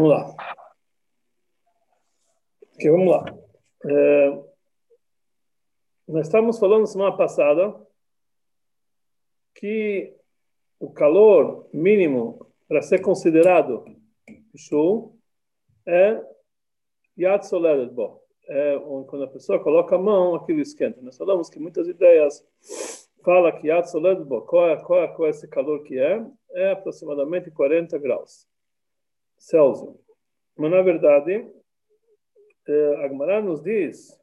Vamos lá. Ok, vamos lá. É, nós estávamos falando semana passada que o calor mínimo para ser considerado show é Yad Soledet Bo. É quando a pessoa coloca a mão, aquilo esquenta. Nós falamos que muitas ideias fala que Yad Soledet Bo, qual é, qual, é, qual é esse calor que é? É aproximadamente 40 graus Celsius. Mas, na verdade, é, a Gemara nos diz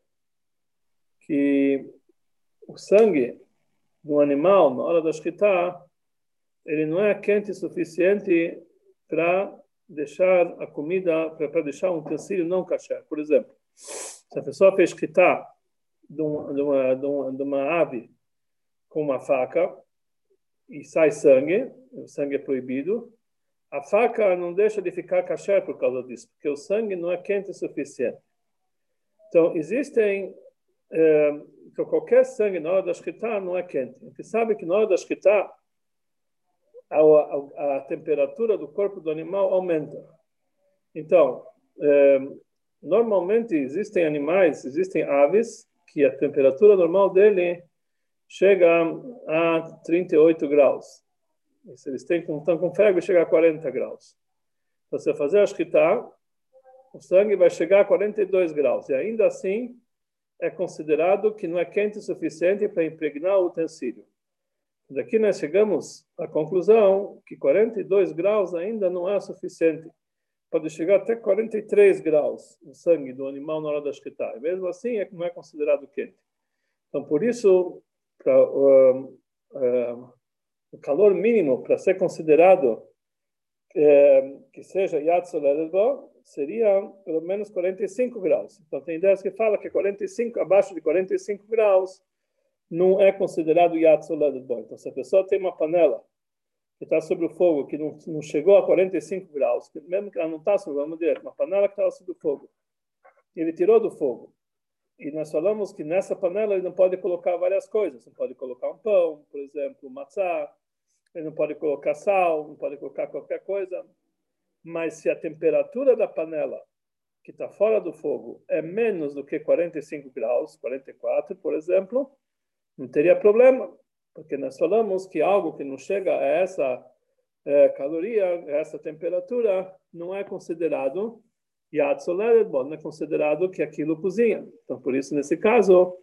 que o sangue do animal, na hora da shkita, ele não é quente o suficiente para deixar a comida, para deixar um utensílio não kasher. Por exemplo, se a pessoa fez shkita de, uma, de, uma, de uma ave com uma faca e sai sangue, o sangue é proibido, a faca não deixa de ficar kasher por causa disso, porque o sangue não é quente o suficiente. Então, existem. É, então, qualquer sangue na hora da shkita não é quente. A gente sabe que na hora da shkita, a, a, a, temperatura do corpo do animal aumenta. Então, é, normalmente existem animais, existem aves, que a temperatura normal dele chega a 38 graus. E se eles têm, estão com febre, chega a 40 graus. Então, se fazer a shkita, o sangue vai chegar a 42 graus. E ainda assim, é considerado que não é quente o suficiente para impregnar o utensílio. Daqui nós chegamos à conclusão que 42 graus ainda não é suficiente. Pode chegar até 43 graus o sangue do animal na hora da shkita. E mesmo assim, é não é considerado quente. Então, por isso, para, uh, uh, o calor mínimo para ser considerado uh, que seja Yad Soledadbo seria pelo menos 45 graus. Então, tem ideias que falam que 45, abaixo de 45 graus não é considerado Yad Soledadbo. Então, se a pessoa tem uma panela que está sobre o fogo, que não, não chegou a 45 graus, mesmo que ela não está sobre, vamos dizer, uma panela que estava sobre o fogo, ele tirou do fogo, e nós falamos que nessa panela ele não pode colocar várias coisas. Não pode colocar um pão, por exemplo, matzá. Ele não pode colocar sal, não pode colocar qualquer coisa. Mas se a temperatura da panela que está fora do fogo é menos do que 45 graus, 44, por exemplo, não teria problema, porque nós falamos que algo que não chega a essa é, caloria, a essa temperatura, não é considerado Yad Soledet Bon é considerado que aquilo cozinha. Então, por isso, nesse caso,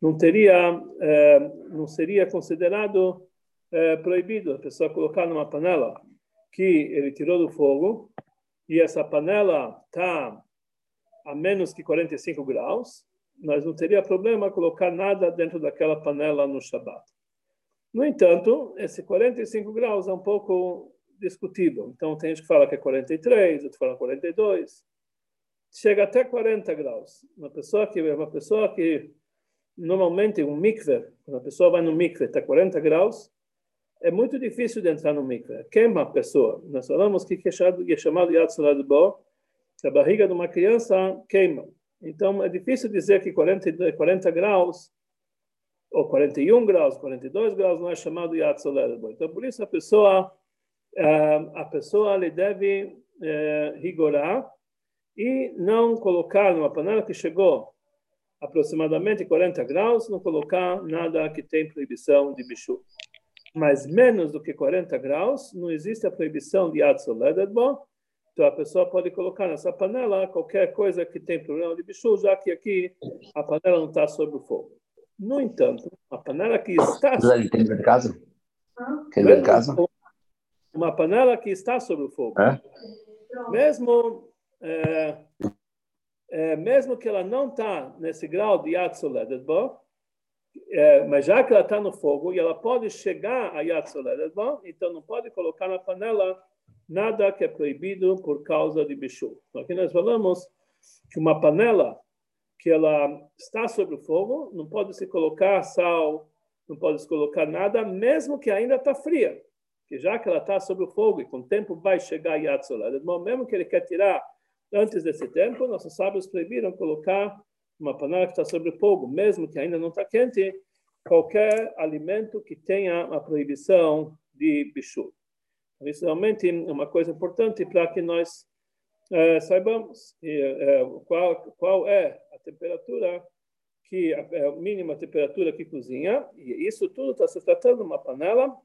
não teria, é, não seria considerado é, proibido a pessoa colocar numa panela que ele tirou do fogo e essa panela está a menos que 45 graus, nós não teria problema colocar nada dentro daquela panela no Shabat. No entanto, esse 45 graus é um pouco discutível. Então, tem gente que fala que é 43, outros falam 42 chega até 40 graus. Uma pessoa que uma pessoa que normalmente um mikve, quando a pessoa vai no mikve está 40 graus, é muito difícil de entrar no mikve. Queima a pessoa. Nós falamos que é chamado, Yad Bo, que a barriga de uma criança queima. Então é difícil dizer que 40, 40 graus ou 41 graus, 42 graus não é chamado Yad Bo. Então por isso a pessoa a pessoa lhe deve eh, rigorar e não colocar numa panela que chegou aproximadamente 40 graus, não colocar nada que tem proibição de bichu. Mas menos do que 40 graus, não existe a proibição de atzolededbo, então a pessoa pode colocar nessa panela qualquer coisa que tem problema de bichu, já que aqui a panela não está sobre o fogo. No entanto, a panela que está... Tem de casa? Quer ver casa? Uma panela que está sobre o fogo. É? Mesmo é, é, mesmo que ela não está nesse grau de Yatzoledetbo, é, mas já que ela está no fogo e ela pode chegar a Yatzoledetbo, então não pode colocar na panela nada que é proibido por causa de bichu. Então, aqui nós falamos que uma panela que ela está sobre o fogo, não pode se colocar sal, não pode se colocar nada, mesmo que ainda está fria. Que já que ela está sobre o fogo e com o tempo vai chegar a Yatzoledetbo, mesmo que ele quer tirar Antes desse tempo, nossos sábios proibiram colocar uma panela que está sobre fogo, mesmo que ainda não está quente, qualquer alimento que tenha a proibição de bichu. Isso realmente é uma coisa importante para que nós é, saibamos é, qual, qual é a temperatura que é a mínima temperatura que cozinha, e isso tudo está se tratando de uma panela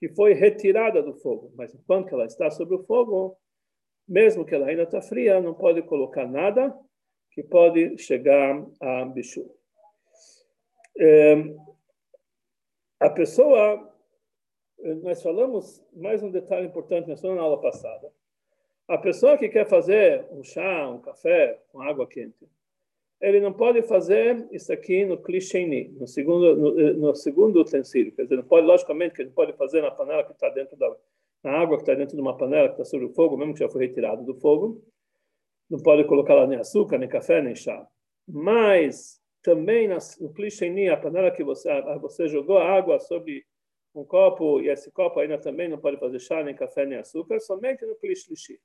que foi retirada do fogo, mas enquanto ela está sobre o fogo, mesmo que ela ainda está fria, não pode colocar nada que pode chegar a bicho. É, a pessoa, nós falamos mais um detalhe importante na aula passada. A pessoa que quer fazer um chá, um café com água quente, ele não pode fazer isso aqui no clichêni, no segundo, no, no, segundo utensílio. Quer dizer, não pode, logicamente, que ele pode fazer na panela que está dentro da na água que está dentro de uma panela que está sobre o fogo, mesmo que já foi retirado do fogo. Não pode colocar lá nem açúcar, nem café, nem chá. Mas também no clichêni, a panela que você, você jogou água sobre um copo, e esse copo ainda também não pode fazer chá, nem café, nem açúcar, somente no clichê,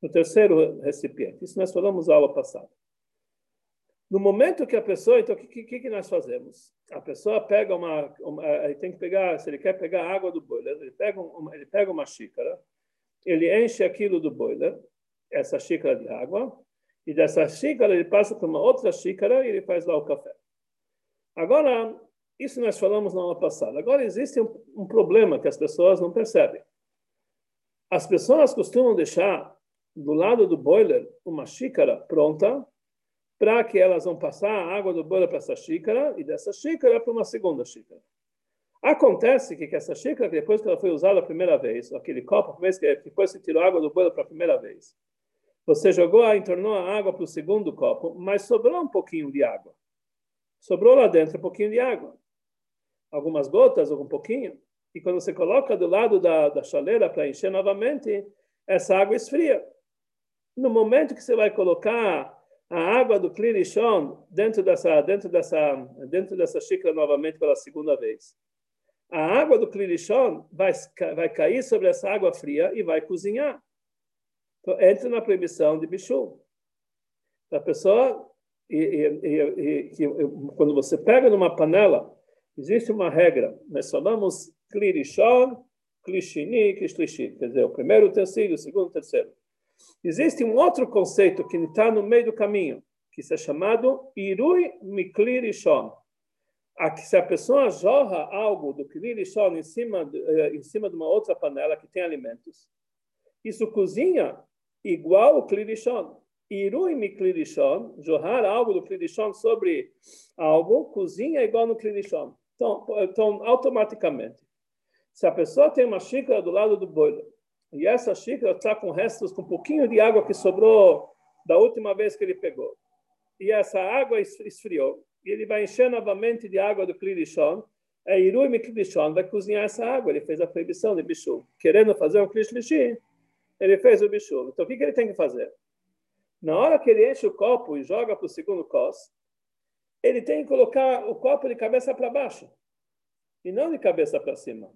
no terceiro recipiente. Isso nós falamos na aula passada. No momento que a pessoa, então, o que, que, que, nós fazemos? A pessoa pega uma, uma, ele tem que pegar, se ele quer pegar água do boiler, ele pega, uma, ele pega uma xícara, ele enche aquilo do boiler, essa xícara de água, e dessa xícara ele passa para uma outra xícara e ele faz lá o café. Agora, isso nós falamos na aula passada. Agora, existe um, um problema que as pessoas não percebem. As pessoas costumam deixar do lado do boiler uma xícara pronta para que elas vão passar a água do bolo para essa xícara e dessa xícara para uma segunda xícara. Acontece que, que essa xícara, depois que ela foi usada a primeira vez, aquele copo, depois que tirou a água do bolo para a primeira vez, você jogou, entornou a água para o segundo copo, mas sobrou um pouquinho de água. Sobrou lá dentro um pouquinho de água. Algumas gotas, algum pouquinho. E quando você coloca do lado da, da chaleira para encher novamente, essa água esfria. No momento que você vai colocar a água do Klirishon dentro dessa, dentro, dessa, dentro dessa xícara novamente pela segunda vez. A água do Klirishon vai, vai cair sobre essa água fria e vai cozinhar. Então, entra na proibição de bichu. A pessoa, e, e, e, quando você pega numa panela, existe uma regra. Nós falamos Klirishon, Klishini, Klishlishi. Quer dizer, o primeiro utensílio, o segundo, o terceiro. Existe um outro conceito que está no meio do caminho, que é chamado Irui Miklirishon. Aqui, se a pessoa jorra algo do Klirishon em cima, eh, em cima de uma outra panela que tem alimentos, isso cozinha igual o Klirishon. Irui Miklirishon, jorrar algo do Klirishon sobre algo, cozinha igual no Klirishon. Então, então, automaticamente, se a pessoa tem uma xícara do lado do boiler e essa xícara está com restos, com um pouquinho de água que sobrou da última vez que ele pegou. E essa água esfriou. E ele vai encher novamente de água do Klirishon. É Irui Miklishon vai cozinhar essa água. Ele fez a proibição de bichu. Querendo fazer um Klishlishi, ele fez o bichu. Então o que, que ele tem que fazer? Na hora que ele enche o copo e joga para o segundo cos, ele tem que colocar o copo de cabeça para baixo e não de cabeça para cima,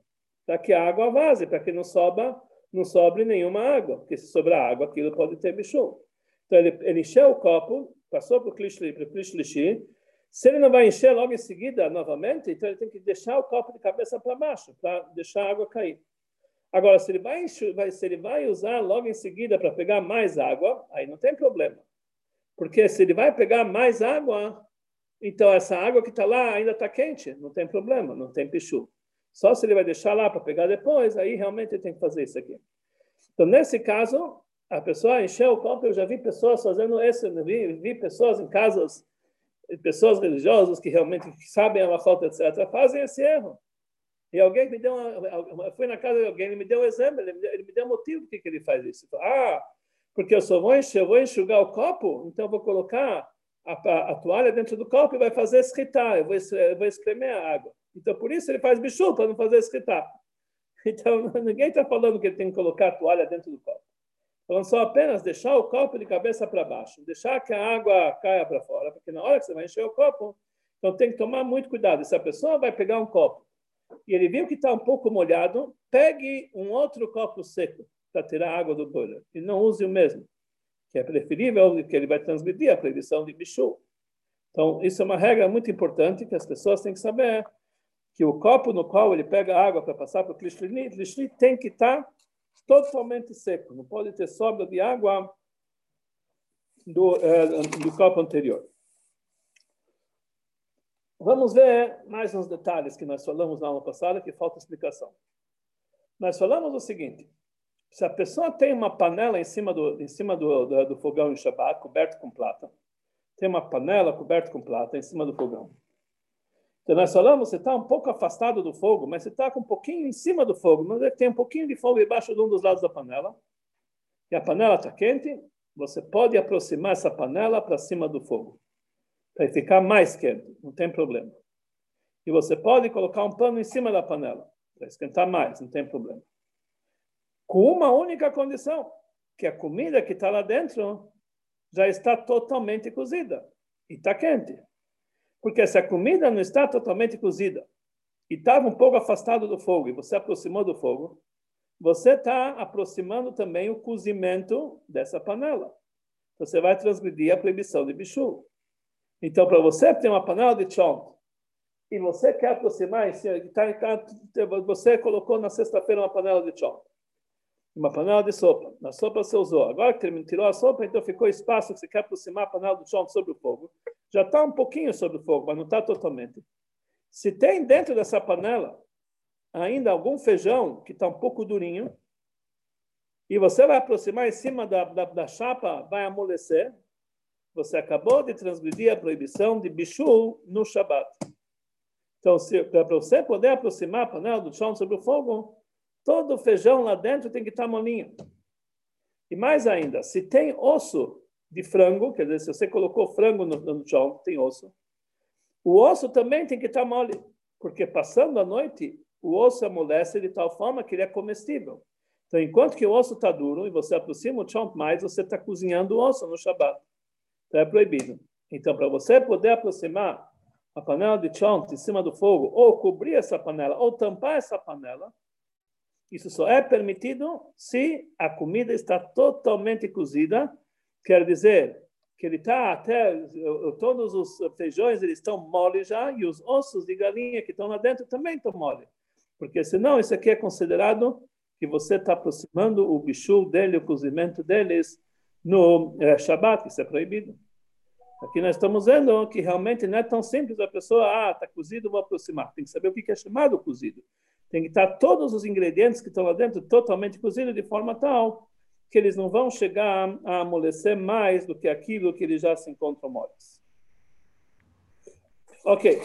para que a água vaze, para que não soba não sobre nenhuma água, porque se sobrar água, aquilo pode ter bicho. Então ele, ele encheu o copo, passou para o clichlishi, se ele não vai encher logo em seguida novamente, então ele tem que deixar o copo de cabeça para baixo, para deixar a água cair. Agora, se ele vai, encher, se ele vai usar logo em seguida para pegar mais água, aí não tem problema. Porque se ele vai pegar mais água, então essa água que está lá ainda está quente, não tem problema, não tem pichu. Só se ele vai deixar lá para pegar depois, aí realmente ele tem que fazer isso aqui. Então, nesse caso, a pessoa encheu o copo, eu já vi pessoas fazendo isso, vi, vi pessoas em casas, pessoas religiosas que realmente sabem a falta, etc., fazem esse erro. E alguém me deu uma, fui na casa de alguém, ele me deu um exemplo, ele me deu, ele me deu motivo por que ele faz isso. Ah, porque eu só vou encher, eu vou enxugar o copo, então eu vou colocar a, a, a toalha dentro do copo e vai fazer escritar, eu vou, eu vou espremer a água. Então, por isso ele faz bichu, para não fazer escritar. Então, ninguém está falando que ele tem que colocar a toalha dentro do copo. Falando só apenas deixar o copo de cabeça para baixo, deixar que a água caia para fora, porque na hora que você vai encher o copo, então tem que tomar muito cuidado. Se a pessoa vai pegar um copo e ele viu que está um pouco molhado, pegue um outro copo seco para tirar a água do boiler e não use o mesmo, que é preferível que ele vai transmitir a proibição de bichu. Então, isso é uma regra muito importante que as pessoas têm que saber que o copo no qual ele pega água para passar para o clishli, clishli tem que estar totalmente seco, não pode ter sobra de água do, é, do copo anterior. Vamos ver mais uns detalhes que nós falamos na aula passada, que falta explicação. Nós falamos o seguinte: se a pessoa tem uma panela em cima do, em cima do, do, do fogão em Shabbat, coberto com plata, tem uma panela coberta com plata em cima do fogão. Então nós falamos, você está um pouco afastado do fogo, mas você está com um pouquinho em cima do fogo, mas é tem um pouquinho de fogo embaixo de um dos lados da panela, e a panela está quente, você pode aproximar essa panela para cima do fogo, para ficar mais quente, não tem problema. E você pode colocar um pano em cima da panela, para esquentar mais, não tem problema com uma única condição, que a comida que está lá dentro já está totalmente cozida e está quente. Porque se a comida não está totalmente cozida e estava um pouco afastado do fogo e você aproximou do fogo, você está aproximando também o cozimento dessa panela. Você vai transgredir a proibição de bichu. Então, para você ter uma panela de chont e você quer aproximar, tá, tá, você colocou na sexta-feira uma panela de chont uma panela de sopa. Na sopa você usou. Agora que tirou a sopa, então ficou espaço que você quer aproximar a panela do chão sobre o fogo. Já está um pouquinho sobre o fogo, mas não está totalmente. Se tem dentro dessa panela ainda algum feijão que está um pouco durinho, e você vai aproximar em cima da, da, da chapa, vai amolecer, você acabou de transgredir a proibição de bichu no Shabat. Então, para você poder aproximar a panela do chão sobre o fogo, Todo o feijão lá dentro tem que estar molinho. E mais ainda, se tem osso de frango, quer dizer, se você colocou frango no, no chão, tem osso, o osso também tem que estar mole, porque passando a noite, o osso amolece de tal forma que ele é comestível. Então, enquanto que o osso está duro e você aproxima o chão mais, você está cozinhando o osso no Shabat. Então, é proibido. Então, para você poder aproximar a panela de chão em cima do fogo, ou cobrir essa panela, ou tampar essa panela, isso só é permitido se a comida está totalmente cozida, quer dizer que ele está até todos os feijões eles estão mole já e os ossos de galinha que estão lá dentro também estão mole, porque senão isso aqui é considerado que você está aproximando o bichu dele, o cozimento deles no é, Shabat, isso é proibido. Aqui nós estamos vendo que realmente não é tão simples a pessoa, ah, está cozido, vou aproximar. Tem que saber o que é chamado cozido. Tem que estar todos os ingredientes que estão lá dentro totalmente cozidos de forma tal que eles não vão chegar a amolecer mais do que aquilo que eles já se encontram moles. Ok,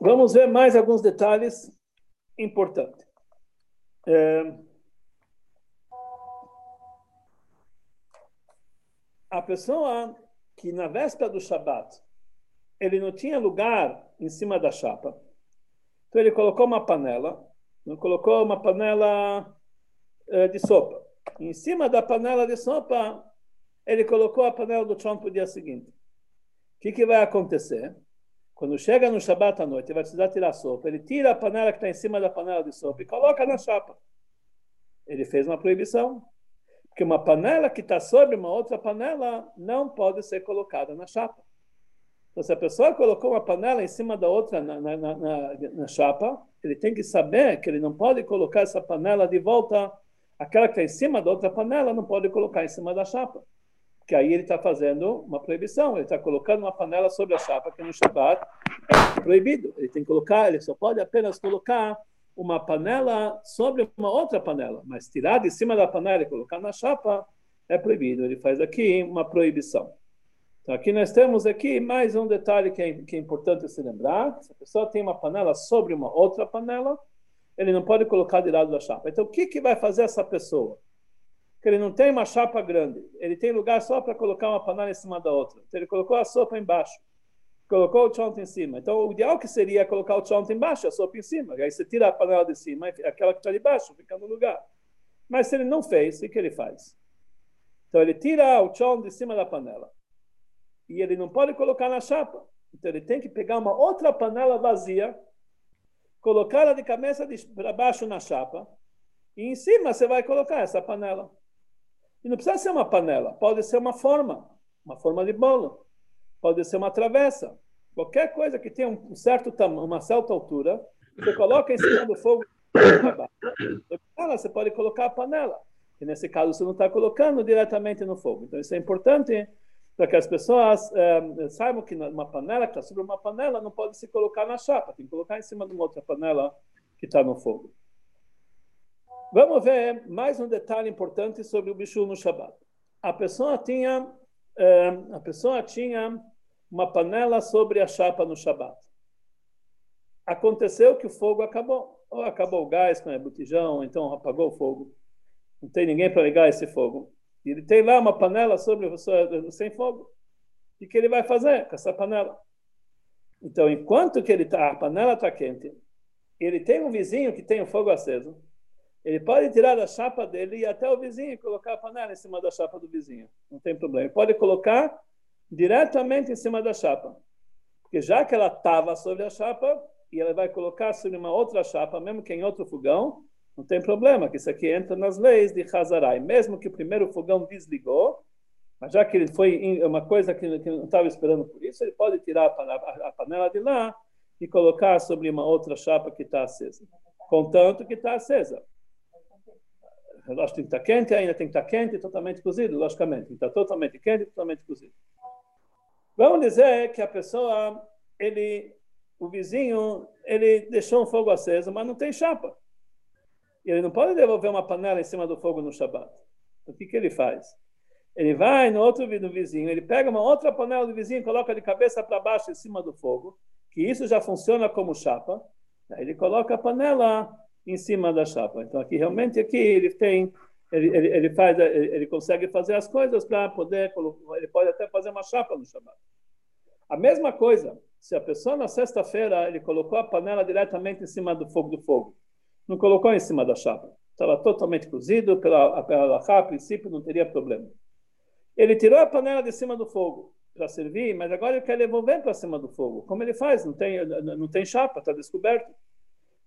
vamos ver mais alguns detalhes importantes. É... A pessoa que na véspera do Shabat ele não tinha lugar em cima da chapa, então ele colocou uma panela colocou uma panela eh, de sopa. Em cima da panela de sopa, ele colocou a panela do chão para o dia seguinte. O que, que vai acontecer? Quando chega no Shabat à noite, vai precisar tirar a sopa. Ele tira a panela que está em cima da panela de sopa e coloca na chapa. Ele fez uma proibição. Porque uma panela que está sobre uma outra panela não pode ser colocada na chapa. Então, se a pessoa colocou uma panela em cima da outra na, na, na, na, chapa, ele tem que saber que ele não pode colocar essa panela de volta, aquela que está em cima da outra panela, não pode colocar em cima da chapa. Porque aí ele está fazendo uma proibição, ele está colocando uma panela sobre a chapa, que no Shabbat é proibido. Ele tem que colocar, ele só pode apenas colocar uma panela sobre uma outra panela, mas tirar de cima da panela e colocar na chapa é proibido. Ele faz aqui uma proibição. Então, aqui nós temos aqui mais um detalhe que é, que é importante se lembrar. Se a pessoa tem uma panela sobre uma outra panela, ele não pode colocar de lado da chapa. Então, o que, que vai fazer essa pessoa? Que ele não tem uma chapa grande, ele tem lugar só para colocar uma panela em cima da outra. Então, ele colocou a sopa embaixo, colocou o chonto em cima. Então, o ideal que seria colocar o chonto embaixo, a sopa em cima. Aí você tira a panela de cima, aquela que está de baixo fica no lugar. Mas se ele não fez, o que ele faz? Então, ele tira o chonto de cima da panela e ele não pode colocar na chapa. Então ele tem que pegar uma outra panela vazia, colocá-la de cabeça para baixo na chapa, e em cima você vai colocar essa panela. E não precisa ser uma panela, pode ser uma forma, uma forma de bolo, pode ser uma travessa, qualquer coisa que tenha um certo uma certa altura, você coloca em cima do fogo. Você pode colocar a panela. E nesse caso você não está colocando diretamente no fogo. Então isso é importante para que as pessoas é, saibam que uma panela que está sobre uma panela não pode se colocar na chapa, tem que colocar em cima de uma outra panela que está no fogo. Vamos ver mais um detalhe importante sobre o bicho no Shabat. A pessoa tinha, é, a pessoa tinha uma panela sobre a chapa no Shabat. Aconteceu que o fogo acabou. Ou acabou o gás com o botijão, então apagou o fogo. Não tem ninguém para ligar esse fogo. E ele tem lá uma panela sobre sem fogo. O que ele vai fazer com essa panela? Então, enquanto que ele tá, a panela está quente, ele tem um vizinho que tem o fogo aceso, ele pode tirar da chapa dele e até o vizinho e colocar a panela em cima da chapa do vizinho. Não tem problema. Ele pode colocar diretamente em cima da chapa. Porque já que ela estava sobre a chapa, e ela vai colocar sobre uma outra chapa, mesmo que em outro fogão, não tem problema, que isso aqui entra nas leis de Hazarai. Mesmo que o primeiro fogão desligou, mas já que ele foi uma coisa que não estava esperando por isso, ele pode tirar a panela de lá e colocar sobre uma outra chapa que está acesa. Contanto que está acesa o relógio tem que estar quente, ainda tem que estar quente e totalmente cozido, logicamente. Está totalmente quente totalmente cozido. Vamos dizer que a pessoa, ele, o vizinho, ele deixou um fogo aceso, mas não tem chapa. Ele não pode devolver uma panela em cima do fogo no Shabat. Então, o que, que ele faz? Ele vai no outro no vizinho, ele pega uma outra panela do vizinho, coloca de cabeça para baixo em cima do fogo, que isso já funciona como chapa. Aí ele coloca a panela em cima da chapa. Então aqui realmente aqui ele tem ele, ele, ele faz ele, ele, consegue fazer as coisas para poder ele pode até fazer uma chapa no Shabat. A mesma coisa, se a pessoa na sexta-feira ele colocou a panela diretamente em cima do fogo do fogo, não colocou em cima da chapa, estava totalmente cozido pela pela a princípio não teria problema. Ele tirou a panela de cima do fogo para servir, mas agora ele quer devolver para cima do fogo. Como ele faz? Não tem não tem chapa, está descoberto.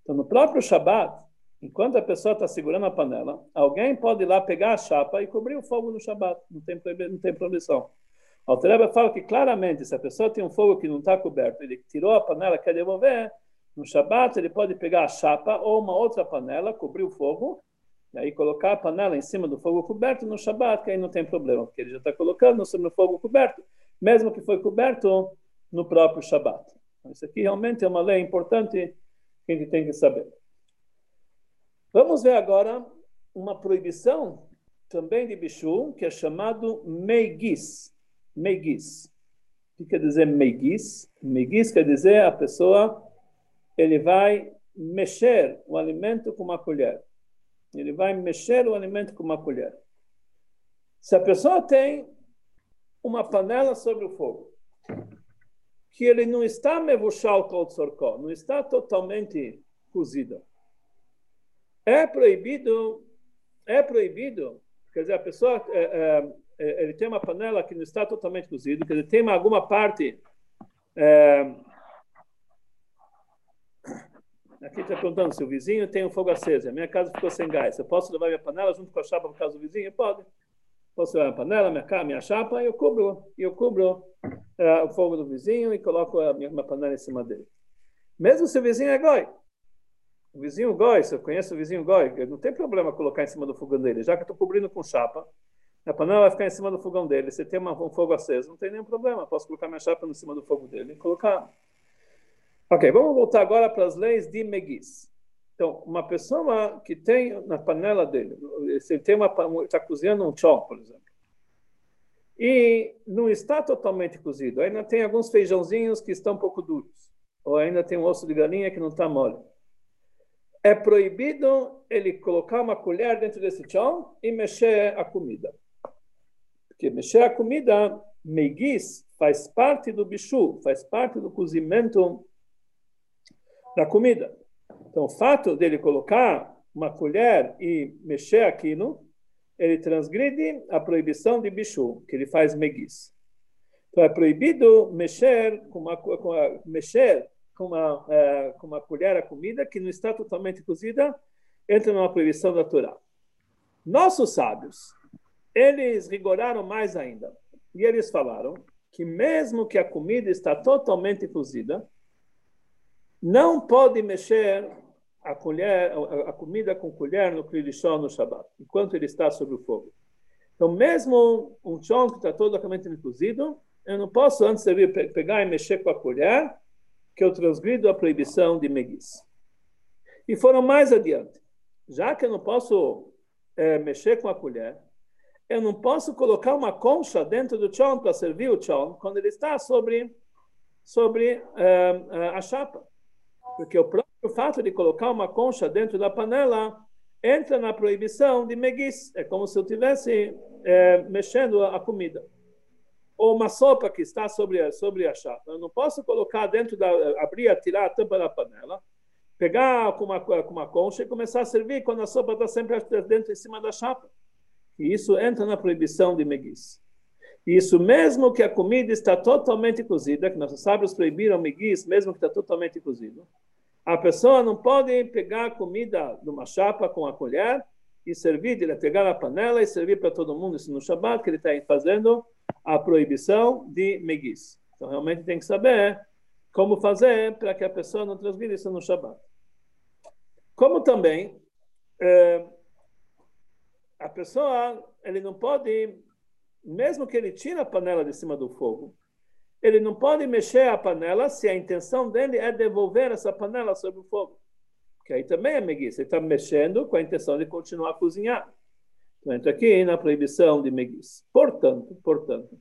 Então, no próprio Shabat, enquanto a pessoa está segurando a panela, alguém pode ir lá pegar a chapa e cobrir o fogo no Shabat. Não tem, não tem proibição. O Altareba fala que claramente, se a pessoa tem um fogo que não está coberto, ele tirou a panela, quer devolver, no Shabat ele pode pegar a chapa ou uma outra panela, cobrir o fogo, e aí colocar a panela em cima do fogo coberto no Shabat, que aí não tem problema, porque ele já está colocando sobre o fogo coberto, mesmo que foi coberto no próprio Shabat. Então, isso aqui realmente é uma lei importante que a gente tem que saber. Vamos ver agora uma proibição também de bichu, que é chamado meigis. Meigis. O que quer dizer meigis? Meigis quer dizer a pessoa, ele vai mexer o alimento com uma colher. Ele vai mexer o alimento com uma colher. Se a pessoa tem uma panela sobre o fogo, que ele não está mevushal kol tzorko, não está totalmente cozido. É proibido, é proibido, quer dizer, a pessoa, é, é, é ele tem uma panela que não está totalmente cozida, quer dizer, tem alguma parte... É, aqui está perguntando se o vizinho tem um fogo aceso, a minha casa ficou sem gás, eu posso levar minha panela junto com a chapa para casa do vizinho? Pode posso levar a panela, minha, minha chapa, eu cubro, eu cubro uh, o fogo do vizinho e coloco a minha, minha panela em cima dele. Mesmo se o vizinho é goi. O vizinho goi, se eu conheço o vizinho goi, não tem problema colocar em cima do fogão dele, já que eu estou cobrindo com chapa, a panela vai ficar em cima do fogão dele. Se tem uma, um fogo aceso, não tem nenhum problema. Posso colocar minha chapa em cima do fogo dele e colocar. Ok, vamos voltar agora para as leis de Megis. Então, uma pessoa que tem na panela dele, se tem uma está cozinhando um chão, por exemplo, e não está totalmente cozido, ainda tem alguns feijãozinhos que estão um pouco duros, ou ainda tem um osso de galinha que não está mole. É proibido ele colocar uma colher dentro desse chão e mexer a comida. Porque mexer a comida, meiguis, faz parte do bichu, faz parte do cozimento da comida. Então, o fato dele colocar uma colher e mexer aquilo, ele transgride a proibição de bichu, que ele faz meguis. Então, é proibido mexer com uma, com mexer com uma, é, com uma colher a comida que não está totalmente cozida, entra numa proibição Torá. Nossos sábios, eles rigoraram mais ainda. E eles falaram que mesmo que a comida está totalmente cozida, não pode mexer a colher, a comida com colher no Krilichon no Shabbat, enquanto ele está sobre o fogo. Então, mesmo um chão que está totalmente cozido, eu não posso antes de vir pegar e mexer com a colher, que eu transgrido a proibição de meguis. E foram mais adiante. Já que eu não posso é, mexer com a colher, eu não posso colocar uma concha dentro do chão para servir o chão quando ele está sobre, sobre é, a chapa. Porque o próprio fato de colocar uma concha dentro da panela entra na proibição de meguis. É como se eu estivesse é, mexendo a comida. Ou uma sopa que está sobre, sobre a chapa. Eu não posso colocar dentro da. abrir, tirar a tampa da panela, pegar com uma, com uma concha e começar a servir quando a sopa está sempre dentro em cima da chapa. E isso entra na proibição de meguis. Isso mesmo que a comida está totalmente cozida, que nossos sábios proibiram meguis, mesmo que está totalmente cozido. A pessoa não pode pegar comida numa chapa com a colher e servir, ele pegar na panela e servir para todo mundo isso no Shabat, que ele está fazendo a proibição de meguis. Então, realmente tem que saber como fazer para que a pessoa não transgrida isso no Shabat. Como também, é, a pessoa, ele não pode, mesmo que ele tire a panela de cima do fogo, ele não pode mexer a panela se a intenção dele é devolver essa panela sobre o fogo. Que aí também é meguiça. Ele está mexendo com a intenção de continuar a cozinhar. Então, entra aqui na proibição de meguiça. Portanto, portanto,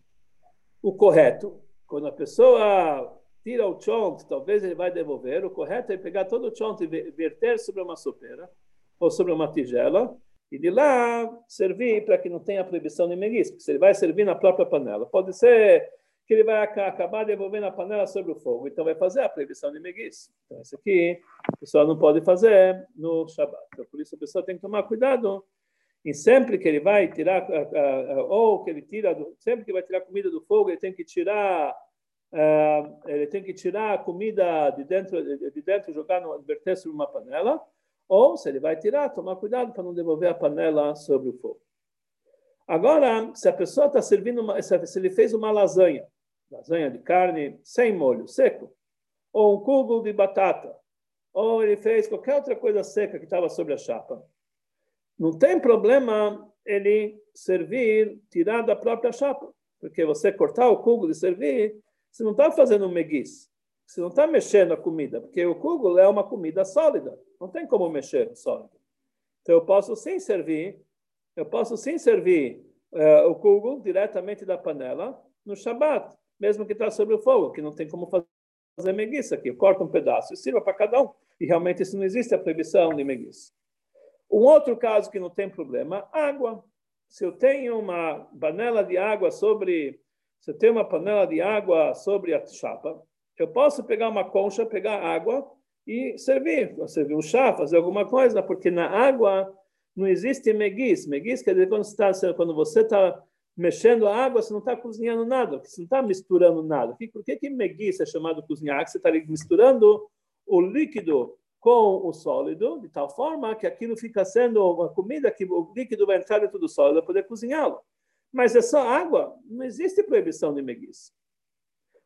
o correto, quando a pessoa tira o chont, talvez ele vai devolver, o correto é pegar todo o chont e verter sobre uma sopeira ou sobre uma tigela e de lá servir para que não tenha proibição de meguiça, porque se ele vai servir na própria panela. Pode ser que ele vai acabar devolvendo a panela sobre o fogo. Então, vai fazer a proibição de meguice. Então, isso aqui, o pessoal não pode fazer no Shabat. Então, por isso, a pessoa tem que tomar cuidado. E sempre que ele vai tirar, ou que ele tira, sempre que vai tirar comida do fogo, ele tem que tirar, ele tem que tirar a comida de dentro, de dentro jogar no verter sobre uma panela. Ou, se ele vai tirar, tomar cuidado para não devolver a panela sobre o fogo. Agora, se a pessoa está servindo, uma, se ele fez uma lasanha, lasanha de carne sem molho, seco, ou um cubo de batata, ou ele fez qualquer outra coisa seca que estava sobre a chapa. Não tem problema ele servir, tirar da própria chapa, porque você cortar o cubo de servir, você não está fazendo um meguiz, você não está mexendo a comida, porque o cubo é uma comida sólida, não tem como mexer sólido. Então eu posso sim servir, eu posso sim servir uh, o cubo diretamente da panela no Shabat mesmo que está sobre o fogo, que não tem como fazer meguiça aqui. Corta um pedaço e sirva para cada um. E realmente isso não existe a proibição de meguiça. Um outro caso que não tem problema, água. Se eu tenho uma panela de água sobre, se eu tenho uma panela de água sobre a chapa, eu posso pegar uma concha, pegar água e servir, servir um chá, fazer alguma coisa, porque na água não existe meguiz. Meguiz quer dizer quando, está, quando você está mexendo a água, você não está cozinhando nada, você não está misturando nada. Por que, que meguiça é chamado cozinhar? Você está misturando o líquido com o sólido, de tal forma que aquilo fica sendo uma comida que o líquido vai entrar dentro do sólido para poder cozinhá-lo. Mas é só água, não existe proibição de meguiça.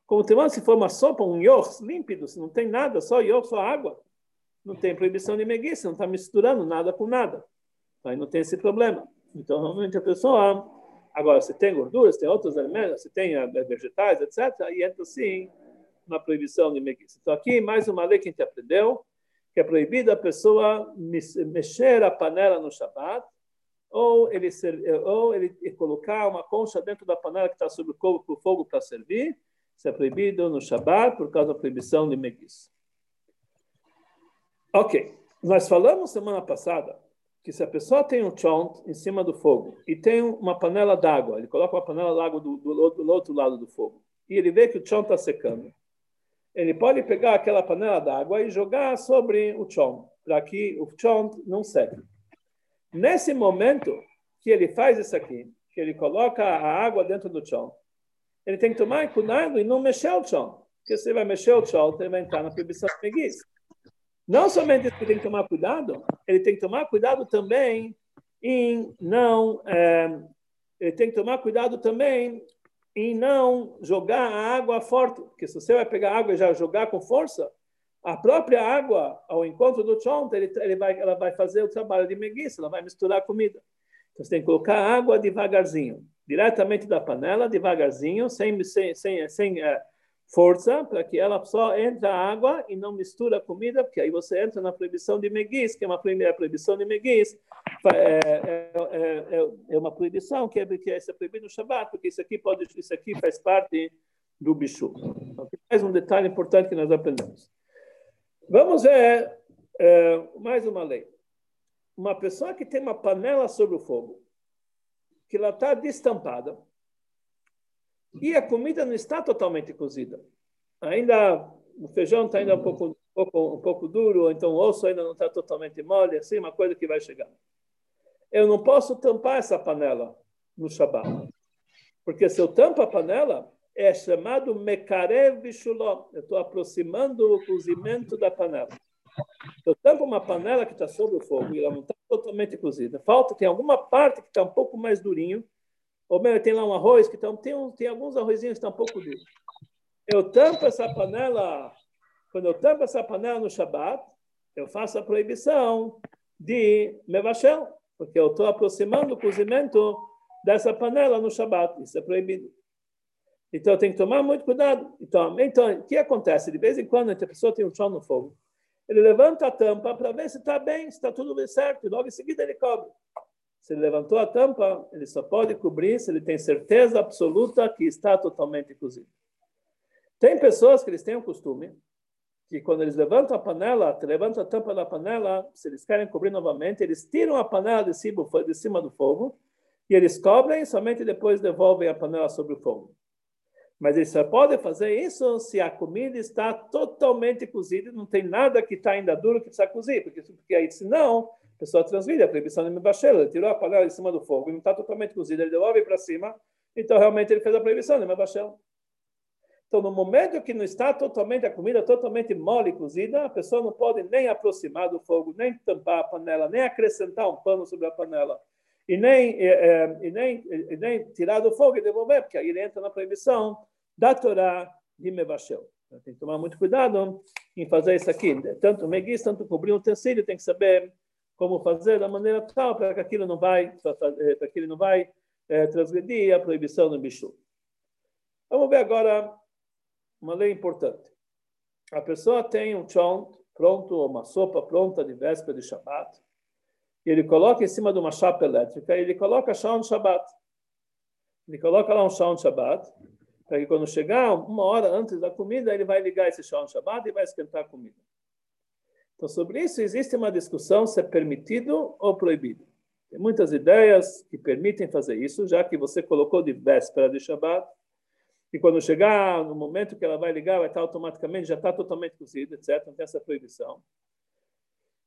Como tem se for uma sopa, um yoch límpido, se não tem nada, só yoch, só água, não tem proibição de meguiça, não está misturando nada com nada. Aí não tem esse problema. Então, realmente, a pessoa Agora, se tem gorduras, tem outros alimentos, se tem eh, vegetais, etc., aí entra sim na proibição de meguiça. Então, aqui, mais uma lei que a gente aprendeu, que é proibida a pessoa mexer a panela no Shabat, ou ele, ou ele colocar uma concha dentro da panela que está sob o fogo para servir, isso é proibido no Shabat por causa da proibição de meguiça. Ok, nós falamos semana passada que se a pessoa tem um chont em cima do fogo e tem uma panela d'água, ele coloca uma panela d'água do, do, do, outro lado do fogo e ele vê que o chont está secando, ele pode pegar aquela panela d'água e jogar sobre o chont para que o chont não seque. Nesse momento que ele faz isso aqui, que ele coloca a água dentro do chont, ele tem que tomar cuidado e não mexer o chont, porque se ele vai mexer o chont, ele vai entrar na proibição de preguiça. Não somente ele tem que tomar cuidado, ele tem que tomar cuidado também em não. É, ele tem que tomar cuidado também em não jogar a água forte, porque se você vai pegar água e já jogar com força, a própria água, ao encontro do chont, ele, ele vai, ela vai fazer o trabalho de meguiça, ela vai misturar a comida. Então, Você tem que colocar água devagarzinho, diretamente da panela, devagarzinho, sem, sem, sem, sem uh, força, para que ela só entre a água e não mistura a comida, porque aí você entra na proibição de meguiz, que é uma primeira proibição de meguiz, é, é, é, é, uma proibição que é, que é proibido no Shabbat, porque isso aqui pode, isso aqui faz parte do bicho. Mais um detalhe importante que nós aprendemos. Vamos ver é, mais uma lei. Uma pessoa que tem uma panela sobre o fogo, que ela está destampada, e a comida não está totalmente cozida. Ainda o feijão está ainda um pouco, um pouco, um pouco duro, ou então o osso ainda não está totalmente mole, assim, uma coisa que vai chegar. Eu não posso tampar essa panela no Shabat. Porque se eu tampo a panela, é chamado mekarev bishuló. Eu estou aproximando o cozimento da panela. Eu tampo uma panela que está sobre o fogo e ela não está totalmente cozida. Falta, tem alguma parte que está um pouco mais durinho, ou mesmo tem lá um arroz que tá, tem, um, tem alguns arrozinhos que estão tá um pouco duros. Eu tampo essa panela, quando eu tampo essa panela no Shabat, eu faço a proibição de mevachel, porque eu estou aproximando o cozimento dessa panela no Shabat. Isso é proibido. Então, tem que tomar muito cuidado. Então, então o que acontece? De vez em quando, a pessoa tem um chão no fogo. Ele levanta a tampa para ver se está bem, se está tudo certo, e logo em seguida ele cobre. Se ele levantou a tampa, ele só pode cobrir se ele tem certeza absoluta que está totalmente cozido. Tem pessoas que eles têm o costume que quando eles levantam a panela, levantam a tampa da panela, se eles querem cobrir novamente, eles tiram a panela de cima, de cima do fogo e eles cobrem, somente depois devolvem a panela sobre o fogo. Mas eles só podem fazer isso se a comida está totalmente cozida, não tem nada que está ainda duro que precisa cozir, porque, porque aí, senão, pessoa transvide a proibição de Mebachel, ele tirou a panela de cima do fogo e não está totalmente cozida, ele devolve para cima, então realmente ele fez a proibição de Mebachel. Então, no momento que não está totalmente a comida totalmente mole cozida, a pessoa não pode nem aproximar do fogo, nem tampar a panela, nem acrescentar um pano sobre a panela, e nem, é, e nem, e nem tirar do fogo e devolver, porque aí ele entra na proibição da Torá de Mebachel. Tem que tomar muito cuidado em fazer isso aqui. Tanto o meguiz, tanto cobrir o utensílio, tem que saber como fazer da maneira tal para que aquilo não vai, para que ele não vai é, transgredir a proibição do bicho. Vamos ver agora uma lei importante. A pessoa tem um chão pronto, uma sopa pronta de véspera de Shabbat, e ele coloca em cima de uma chapa elétrica, e ele coloca chão de Shabbat. Ele coloca lá um chão de Shabbat, para que quando chegar uma hora antes da comida, ele vai ligar esse chão de Shabbat e vai esquentar a comida. Então, sobre isso, existe uma discussão se é permitido ou proibido. Tem muitas ideias que permitem fazer isso, já que você colocou de véspera de Shabbat, e quando chegar no momento que ela vai ligar, vai estar automaticamente, já está totalmente cozido, etc. Não tem essa proibição.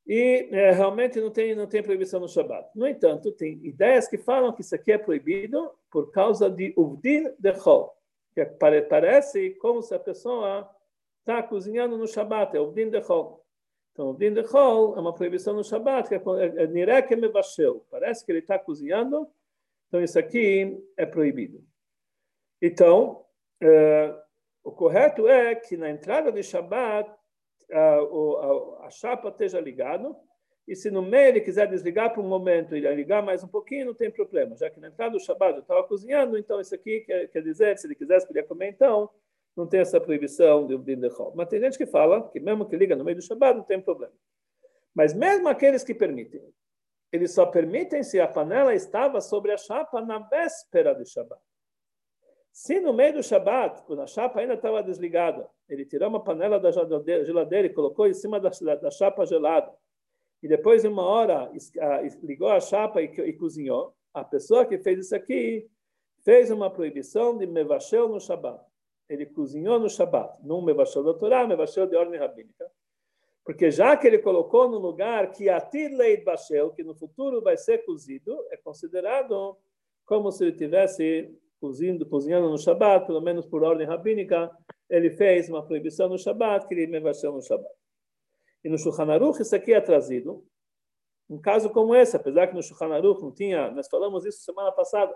E é, realmente não tem, não tem proibição no Shabbat. No entanto, tem ideias que falam que isso aqui é proibido por causa de Uvdin de Chol, que parece como se a pessoa está cozinhando no Shabbat, é Uvdin de Chol. Então, o din de chol é uma proibição no Shabat, que é, é, é nireke mevashel. Parece que ele está cozinhando, então isso aqui é proibido. Então, é, o correto é que na entrada de Shabat a, a, a chapa esteja ligada, e se no meio ele quiser desligar por um momento e ligar mais um pouquinho, não tem problema, já que na entrada do Shabat eu estava cozinhando, então isso aqui quer, quer dizer, se ele quisesse, podia comer então, não tem essa proibição de Ubdin Dechol. Mas tem gente que fala que mesmo que liga no meio do Shabbat, não tem problema. Mas mesmo aqueles que permitem, eles só permitem se a panela estava sobre a chapa na véspera do Shabbat. Se no meio do Shabbat, quando a chapa ainda estava desligada, ele tirou uma panela da geladeira e colocou em cima da, chapa gelada, e depois de uma hora ligou a chapa e, e cozinhou, a pessoa que fez isso aqui fez uma proibição de mevachel no Shabbat ele cozinhou no Shabat, não mevashel da Torá, mevashel de ordem rabínica. Porque já que ele colocou no lugar que atir leit bashel, que no futuro vai ser cozido, é considerado como se ele tivesse cozinhando, cozinhando no Shabat, pelo menos por ordem rabínica, ele fez uma proibição no Shabat, que ele mevashel no Shabat. E no Shulchan Aruch isso aqui é trazido, um caso como esse, apesar que no Shulchan Aruch não tinha, nós falamos isso semana passada,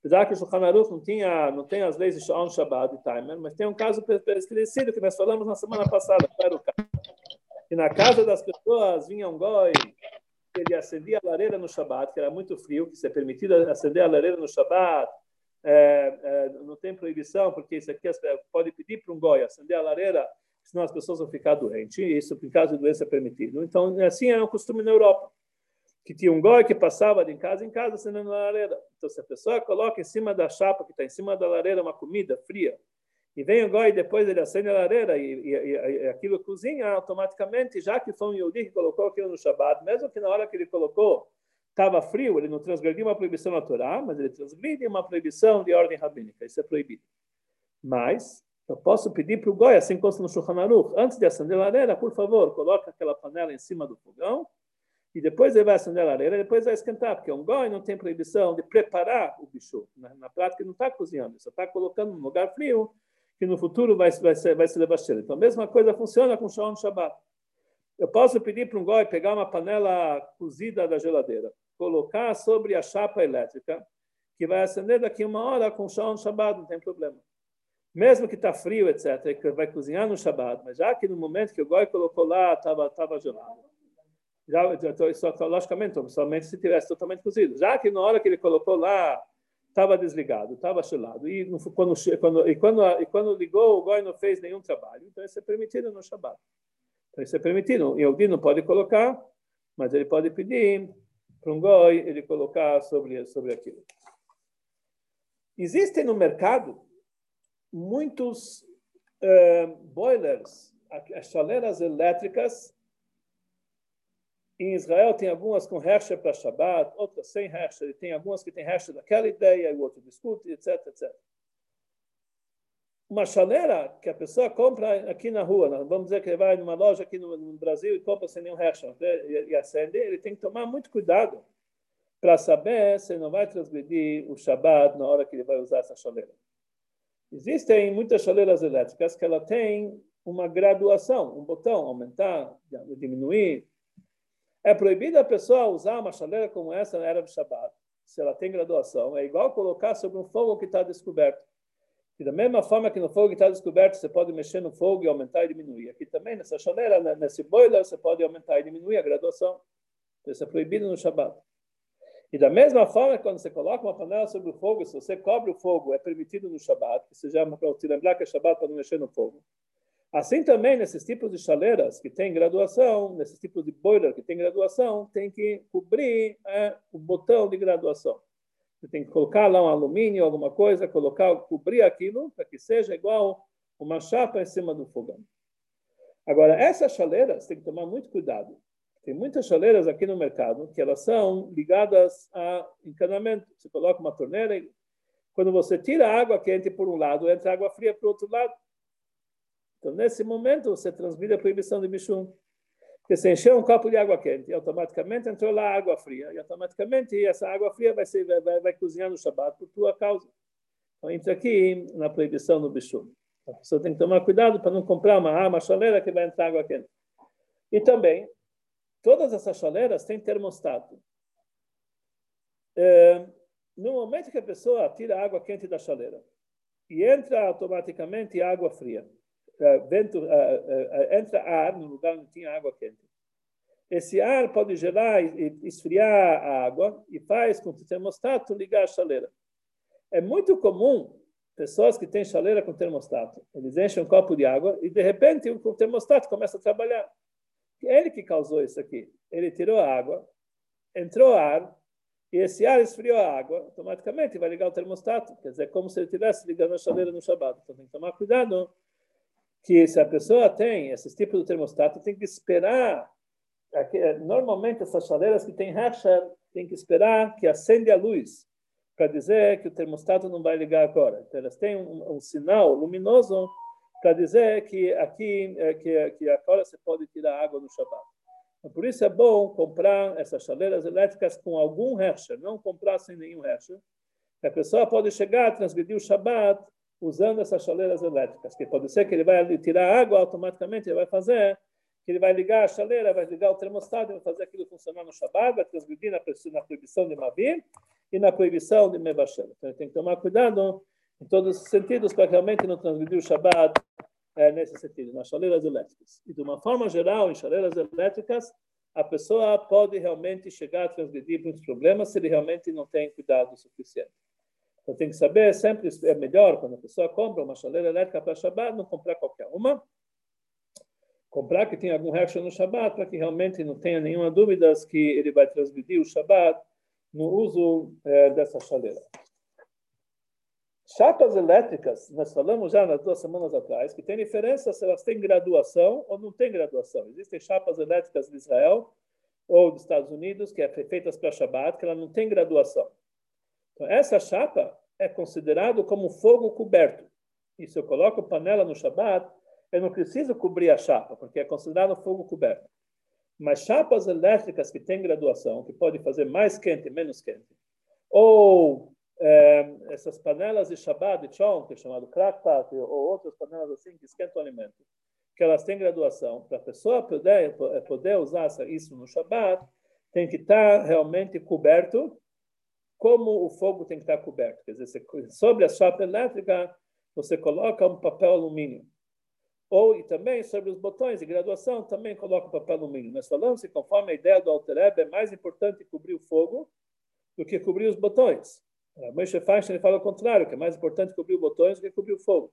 Apesar que o Shulchan Aruch não, tinha, não tem as leis de Shaon Shabbat e Timer, mas tem um caso esclarecido que nós falamos na semana passada, claro, E na casa das pessoas vinha um goi, ele acendia a lareira no Shabat, que era muito frio, que se é permitido acender a lareira no Shabat, é, é, não tem proibição, porque isso aqui pode pedir para um goi acender a lareira, senão as pessoas vão ficar doentes, e isso, em caso de doença, é permitido. Então, assim é um costume na Europa, que tinha um goi que passava de casa em casa acendendo a lareira. Então, se a pessoa coloca em cima da chapa, que está em cima da lareira, uma comida fria, e vem o goi depois ele acende a lareira e, e, e, aquilo cozinha automaticamente, já que foi um Yodi que colocou aquilo no Shabbat, mesmo que na hora que ele colocou estava frio, ele não transgrediu uma proibição natural, mas ele transgride uma proibição de ordem rabínica, isso é proibido. Mas eu posso pedir para o goi, assim como no Shulchan Aruch, antes de acender a lareira, por favor, coloque aquela panela em cima do fogão, e depois ele vai acender a lareira, depois vai esquentar, porque um goi não tem proibição de preparar o bicho. Na, na prática, ele não está cozinhando, só está colocando num lugar frio, que no futuro vai, vai, ser, vai se levar cheiro. Então, a mesma coisa funciona com Shalom Shabbat. Eu posso pedir para um goi pegar uma panela cozida da geladeira, colocar sobre a chapa elétrica, que vai acender daqui uma hora com Shalom Shabbat, não tem problema. Mesmo que está frio, etc., que vai cozinhar no Shabbat, mas já que no momento que o goi colocou lá, estava tava gelado. Já, só, logicamente, somente se tivesse totalmente cozido. Já que na hora que ele colocou lá, estava desligado, estava chelado. E quando, quando, e, quando, e quando ligou, o goi não fez nenhum trabalho. Então, isso é permitido no Shabbat. Então, isso é permitido. E alguém não pode colocar, mas ele pode pedir para um goi ele colocar sobre, sobre aquilo. Existem no mercado muitos uh, boilers, as chaleiras elétricas em Israel tem algumas com Hersher para Shabbat, outras sem Hersher, tem algumas que tem Hersher daquela ideia, o outro discute, etc, etc. Uma chaleira que a pessoa compra aqui na rua, vamos dizer que ele vai numa loja aqui no, Brasil e compra sem nenhum Hersher né, e, e acende, ele tem que tomar muito cuidado para saber se não vai transgredir o Shabbat na hora que ele vai usar essa chaleira. Existem muitas chaleiras elétricas que ela tem uma graduação, um botão, aumentar, diminuir, é proibido a pessoa usar uma chaleira como essa na era do Shabbat, se ela tem graduação. É igual colocar sobre um fogo que está descoberto. E da mesma forma que no fogo que está descoberto, você pode mexer no fogo e aumentar e diminuir. Aqui também, nessa chaleira, né, nesse boiler, você pode aumentar e diminuir a graduação. Então, isso é proibido no Shabbat. E da mesma forma, quando você coloca uma panela sobre o fogo, se você cobre o fogo, é permitido no Shabbat, que se chama para te lembrar que é Shabbat para não mexer no fogo. Assim também, nesses tipos de chaleiras que tem graduação, nesses tipos de boiler que tem graduação, tem que cobrir é, o botão de graduação. Você tem que colocar lá um alumínio, alguma coisa, colocar, cobrir aquilo para que seja igual uma chapa em cima do fogão. Agora, essas chaleiras tem que tomar muito cuidado. Tem muitas chaleiras aqui no mercado que elas são ligadas a encanamento. Você coloca uma torneira e quando você tira a água quente por um lado, entra água fria para o outro lado. Então, nesse momento, você transmite a proibição de bichum. Porque você encheu um copo de água quente automaticamente entrou lá água fria. E automaticamente essa água fria vai, ser, vai, vai cozinhar no Shabat por tua causa. Então, entra aqui na proibição do bichum. A pessoa tem que tomar cuidado para não comprar uma arma chaleira que vai entrar água quente. E também, todas essas chaleiras têm termostato. É, no momento que a pessoa tira a água quente da chaleira e entra automaticamente água fria, vento, entra ar no lugar onde tinha água quente. Esse ar pode gerar e esfriar a água e faz com que o termostato ligue a chaleira. É muito comum pessoas que têm chaleira com termostato. Eles enchem um copo de água e, de repente, o termostato começa a trabalhar. É ele que causou isso aqui. Ele tirou a água, entrou ar, e esse ar esfriou a água, automaticamente vai ligar o termostato. Quer dizer, é como se ele estivesse ligando a chaleira no Shabbat. Então tem que tomar cuidado que se a pessoa tem esses tipos de termostato, tem que esperar. Normalmente, essas chaleiras que têm racha, tem que esperar que acende a luz para dizer que o termostato não vai ligar agora. Então, elas têm um, um sinal luminoso para dizer que aqui é, que, que agora você pode tirar água no Shabbat. Então, por isso é bom comprar essas chaleiras elétricas com algum Herrscher, não comprar sem nenhum Herrscher. A pessoa pode chegar a transgredir o Shabbat usando essas chaleiras elétricas, que pode ser que ele vai tirar água automaticamente, ele vai fazer, que ele vai ligar a chaleira, vai ligar o termostato, vai fazer aquilo funcionar no Shabbat, vai transgredir na, na proibição de Mavir e na proibição de Mevashel. Então, ele tem que tomar cuidado em todos os sentidos para realmente não transgredir o Shabbat é, nesse sentido, nas chaleiras elétricas. E de uma forma geral, em chaleiras elétricas, a pessoa pode realmente chegar a transgredir muitos problemas se ele realmente não tem cuidado suficiente. Então tem que saber, sempre é melhor quando a pessoa compra uma chaleira elétrica para Shabbat, não comprar qualquer uma. Comprar que tenha algum resto no Shabbat, para que realmente não tenha nenhuma dúvida que ele vai transgredir o Shabbat no uso é, dessa chaleira. Chapas elétricas, nós falamos já nas duas semanas atrás, que tem diferença se elas têm graduação ou não têm graduação. Existem chapas elétricas de Israel ou dos Estados Unidos, que é feitas para Shabbat, que ela não tem graduação. Então, essa chapa é considerado como fogo coberto. E se eu coloco panela no Shabbat, eu não preciso cobrir a chapa, porque é considerado fogo coberto. Mas chapas elétricas que têm graduação, que podem fazer mais quente menos quente, ou é, essas panelas de Shabbat, de Chon, que é chamado crackpat, ou outras panelas assim que esquentam alimento, que elas têm graduação, para a pessoa poder, poder usar isso no Shabbat, tem que estar realmente coberto como o fogo tem que estar coberto. Quer dizer, sobre a chapa elétrica, você coloca um papel alumínio. Ou e também sobre os botões de graduação, também coloca papel alumínio. Nós falamos que conforme a ideia do Altereb, é mais importante cobrir o fogo do que cobrir os botões. A Moshe Feinstein fala o contrário, que é mais importante cobrir os botões do que cobrir o fogo.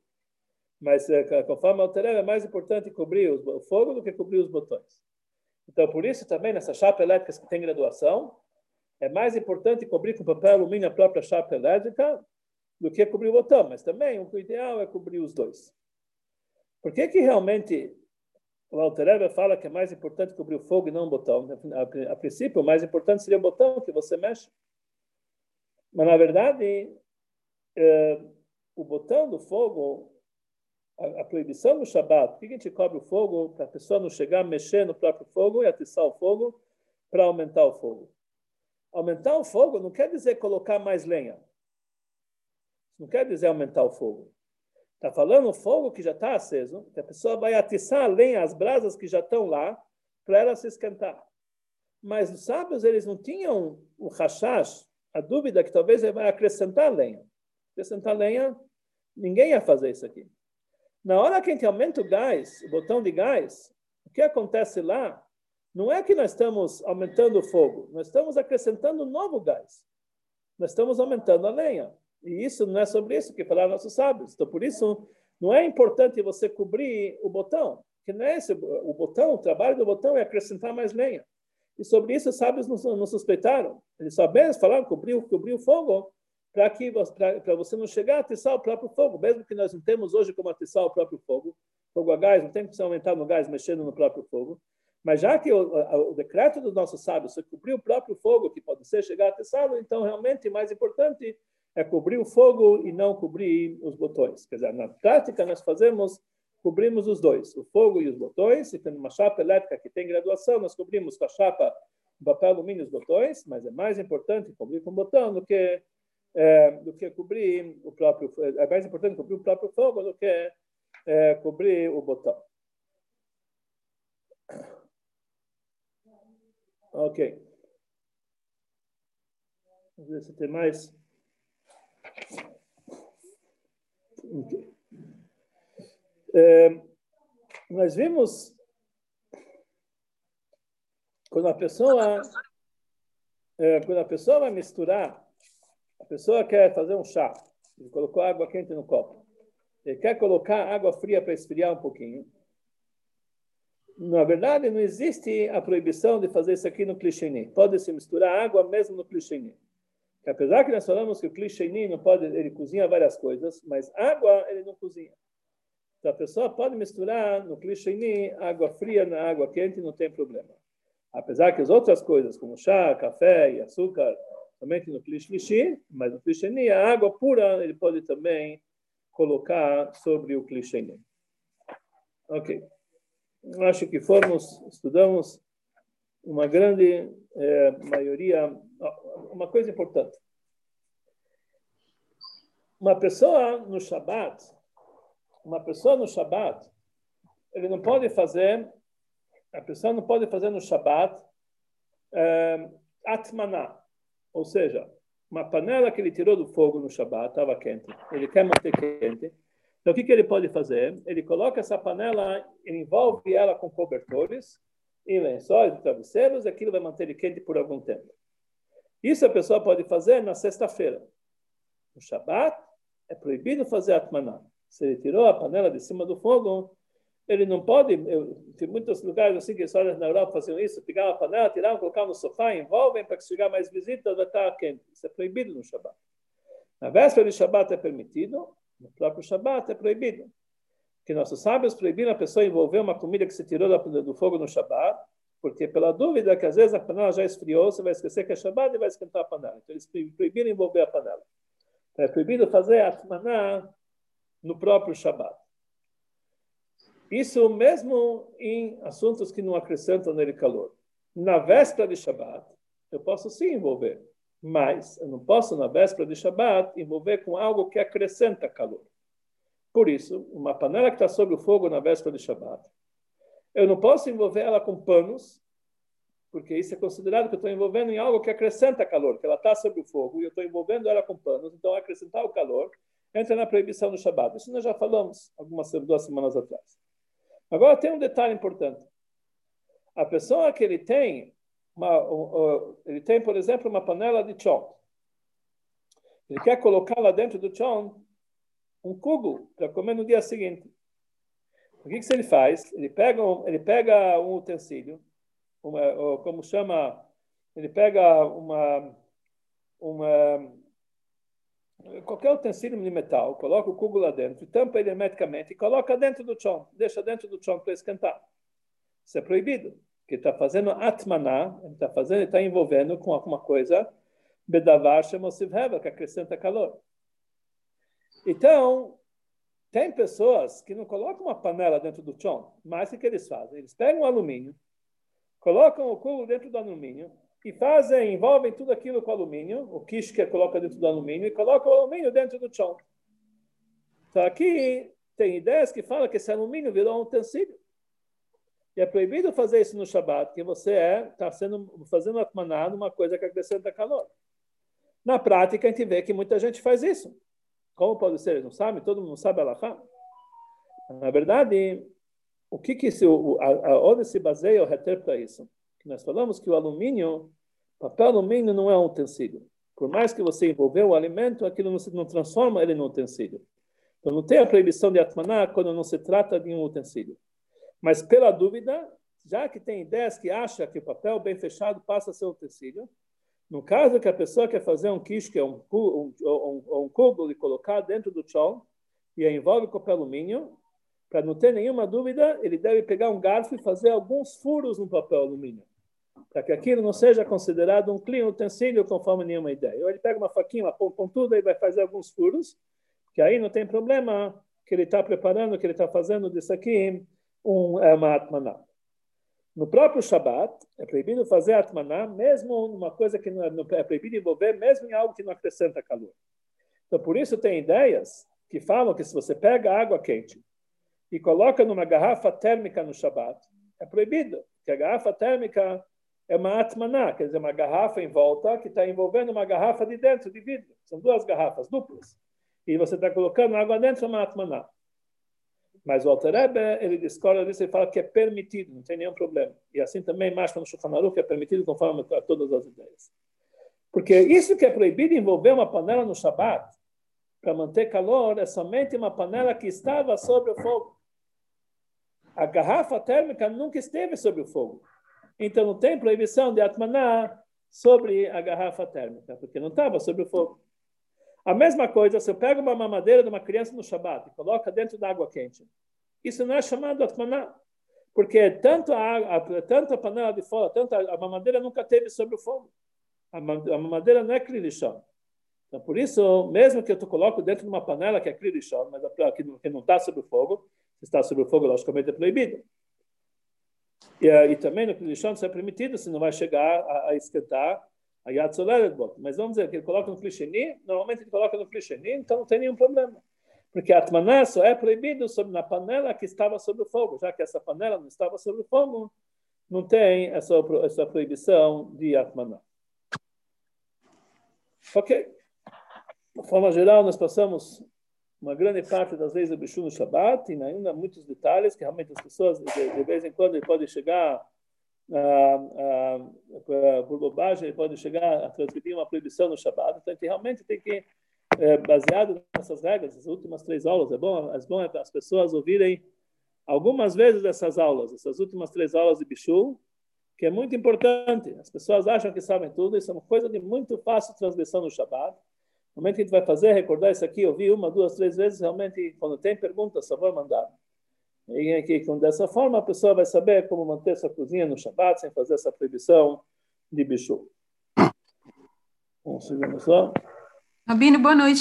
Mas, é, conforme Altereba, é mais importante cobrir o fogo do que cobrir os botões. Então, por isso também, nessas chapas elétricas que têm graduação, é mais importante cobrir com papel alumínio a própria chapa elétrica do que cobrir o botão. Mas também, o ideal é cobrir os dois. Por que que realmente o Altereba fala que é mais importante cobrir o fogo e não o botão? A, princípio, o mais importante seria o botão que você mexe. Mas, na verdade, é, o botão do fogo, a, a, proibição do Shabat, por que a gente cobre o fogo? Para a pessoa não chegar a mexer no próprio fogo e atiçar o fogo para aumentar o fogo. Aumentar o fogo não quer dizer colocar mais lenha. Não quer dizer aumentar o fogo. Está falando o fogo que já está aceso, que a pessoa vai atiçar a lenha, as brasas que já estão lá, para ela se esquentar. Mas os sábios, eles não tinham o rashash, a dúvida que talvez ele vai acrescentar lenha. Acrescentar lenha, ninguém ia fazer isso aqui. Na hora que a gente aumenta o gás, o botão de gás, o que acontece lá não é que nós estamos aumentando o fogo, nós estamos acrescentando novo gás. Nós estamos aumentando a lenha. E isso não é sobre isso que falaram nossos sábios. Então, por isso, não é importante você cobrir o botão, que não é esse, o botão, o trabalho do botão é acrescentar mais lenha. E sobre isso os sábios não, não suspeitaram. Eles só apenas falaram cobrir, cobrir o fogo para que para você não chegar a atiçar o próprio fogo, mesmo que nós não temos hoje como atiçar o próprio fogo, fogo a gás, não tem que se aumentar no gás mexendo no próprio fogo. Mas já que o, o, decreto dos nossos sábios foi cobrir o próprio fogo, que pode ser chegar a atiçá-lo, então realmente mais importante é cobrir o fogo e não cobrir os botões. Quer dizer, na prática nós fazemos cobrimos os dois, o fogo e os botões. Se tem uma chapa elétrica que tem graduação, nós cobrimos com a chapa papel alumínio os botões, mas é mais importante cobrir com o botão do que é, do que cobrir o próprio é mais importante cobrir o próprio fogo do que é, cobrir o botão. Ok. Vamos ver se tem mais. Okay. É, nós vimos quando a pessoa é, quando a pessoa vai misturar, a pessoa quer fazer um chá, ele colocou água quente no copo, ele quer colocar água fria para esfriar um pouquinho. Na verdade, não existe a proibição de fazer isso aqui no clichêni. Pode-se misturar água mesmo no clichêni. Apesar que nós falamos que o clichêni não pode, ele cozinha várias coisas, mas água ele não cozinha. Então, a pessoa pode misturar no clichêni água fria na água quente, não tem problema. Apesar que as outras coisas, como chá, café e açúcar, somente no clichê, mas no clichê, a água pura ele pode também colocar sobre o clichê. Ok. Acho que fomos, estudamos uma grande é, maioria. Uma coisa importante. Uma pessoa no Shabat, uma pessoa no Shabat, ele não pode fazer a pessoa não pode fazer no Shabat é, atmaná, ou seja, uma panela que ele tirou do fogo no Shabat, estava quente, ele quer manter quente. Então, o que, que ele pode fazer? Ele coloca essa panela, envolve ela com cobertores em lençóis e travesseiros, aquilo vai manter ele quente por algum tempo. Isso a pessoa pode fazer na sexta-feira. No Shabat, é proibido fazer atmaná. Se ele tirou a panela de cima do fogo, ele não pode. Eu, tem muitos lugares assim que histórias na Europa faziam isso: pegavam a panela, tiravam, colocavam no sofá, envolvem para que chegar mais visitas, vai estar quente. Isso é proibido no Shabat. Na véspera de Shabat é permitido, no próprio Shabat é proibido. Que nossos sábios proibiram a pessoa envolver uma comida que se tirou do fogo no Shabat, porque pela dúvida que às vezes a panela já esfriou, você vai esquecer que é Shabat e vai esquentar a panela. Então eles proibiram envolver a panela. Então, é proibido fazer atmaná no próprio Shabat. Isso mesmo em assuntos que não acrescentam nele calor. Na véspera de Shabat, eu posso sim envolver, mas eu não posso, na véspera de Shabat, envolver com algo que acrescenta calor. Por isso, uma panela que está sobre o fogo na véspera de Shabat, eu não posso envolver ela com panos, porque isso é considerado que eu estou envolvendo em algo que acrescenta calor, que ela está sobre o fogo, e eu estou envolvendo ela com panos, então acrescentar o calor entra na proibição do Shabat. Isso nós já falamos algumas duas semanas atrás. Agora tem um detalhe importante. A pessoa que ele tem, uma, ele tem, por exemplo, uma panela de chão. Ele quer colocar lá dentro do chão um cubo para comer no dia seguinte. O que, que ele faz? Ele pega um, ele pega um utensílio, uma, como chama, ele pega uma, uma qualquer utensílio de metal, coloca o cubo lá dentro, tampa ele hermeticamente e coloca dentro do chão, deixa dentro do chão para esquentar. Isso é proibido, porque está fazendo atmaná, está fazendo, está envolvendo com alguma coisa, bedavar shemosivheva, que acrescenta calor. Então, tem pessoas que não colocam uma panela dentro do chão, mas o que eles fazem? Eles pegam o alumínio, colocam o cubo dentro do alumínio e fazem, envolvem tudo aquilo com alumínio, o que coloca dentro do alumínio e coloca o alumínio dentro do chão. Então aqui tem ideias que falam que esse alumínio virou um utensílio. E é proibido fazer isso no Shabat, que você está é, sendo fazendo atmaná uma coisa que acrescenta calor. Na prática, a gente vê que muita gente faz isso. Como pode ser? Eles não sabem? Todo mundo sabe Alahá? Na verdade, o que que se, a, a, onde se baseia o reter para isso? Que nós falamos que o alumínio, papel alumínio não é um utensílio. Por mais que você envolveu o alimento, aquilo não se não transforma ele num utensílio. Então não tem a proibição de atmaná quando não se trata de um utensílio. Mas pela dúvida, já que tem ideias que acham que o papel bem fechado passa a ser um no caso que a pessoa quer fazer um quiche, que é um, um, um, um cubo, e colocar dentro do chão, e envolve com alumínio, para não ter nenhuma dúvida, ele deve pegar um garfo e fazer alguns furos no papel alumínio, para que aquilo não seja considerado um clean utensílio conforme nenhuma ideia. Ou ele pega uma faquinha, uma pontuda e vai fazer alguns furos, que aí não tem problema que ele está preparando, que ele está fazendo disso aqui um, é uma atmaná. No próprio Shabat, é proibido fazer atmaná, mesmo numa coisa que não é, é proibido envolver, mesmo em algo que não acrescenta calor. Então, por isso, tem ideias que falam que se você pega água quente e coloca numa garrafa térmica no Shabat, é proibido, porque a garrafa térmica é uma atmaná, quer dizer, uma garrafa em volta que está envolvendo uma garrafa de dentro, de vidro. São duas garrafas duplas. E você está colocando água dentro, é uma atmaná. Mas o Alter Rebbe, ele discorda disso e fala que é permitido, não tem nenhum problema. E assim também marca no Shulchan Aruch, é permitido conforme todas as ideias. Porque isso que é proibido envolver uma panela no Shabat, para manter calor, é somente uma panela que estava sobre o fogo. A garrafa térmica nunca esteve sobre o fogo. Então não tem proibição de atmaná sobre a garrafa térmica, porque não estava sobre o fogo. A mesma coisa, se eu pego uma mamadeira de uma criança no Shabat e coloca dentro da água quente, isso não é chamado atmaná, porque tanto a, a, tanto a panela de fora, tanto a, a mamadeira nunca teve sobre o fogo. A, a mamadeira não é klirishon. Então, por isso, mesmo que eu coloco dentro de uma panela que é klirishon, mas que, que não está sobre o fogo, se está sobre o fogo, logicamente é proibido. E, e também no klirishon isso é permitido, se não vai chegar a, a esquentar a Yad Mas vamos dizer que ele coloca no Flisheni, normalmente ele coloca no Flisheni, então não tem nenhum problema. Porque Atmaná só é proibido sobre, na panela que estava sobre o fogo, já que essa panela não estava sobre o fogo, não tem essa, essa proibição de Atmaná. Ok. De forma geral, nós passamos uma grande parte das leis do Bichu no Shabbat, e ainda muitos detalhes que realmente as pessoas, de, de vez em quando, podem chegar ah, por bobagem, pode chegar a transmitir uma proibição no Shabbat. Então, a gente realmente tem que, é, baseado nessas regras, as últimas três aulas, é bom, é bom as pessoas ouvirem algumas vezes essas aulas, essas últimas três aulas de Bichu, que é muito importante. As pessoas acham que sabem tudo, isso é uma coisa de muito fácil transmissão no Shabbat. No momento que a gente vai fazer, recordar isso aqui, ouvir uma, duas, três vezes, realmente, quando tem perguntas, só vou mandar. E aqui, dessa forma, a pessoa vai saber como manter sua cozinha no Shabbat sem fazer essa proibição de bicho. Um segundo só. Rabino, boa noite.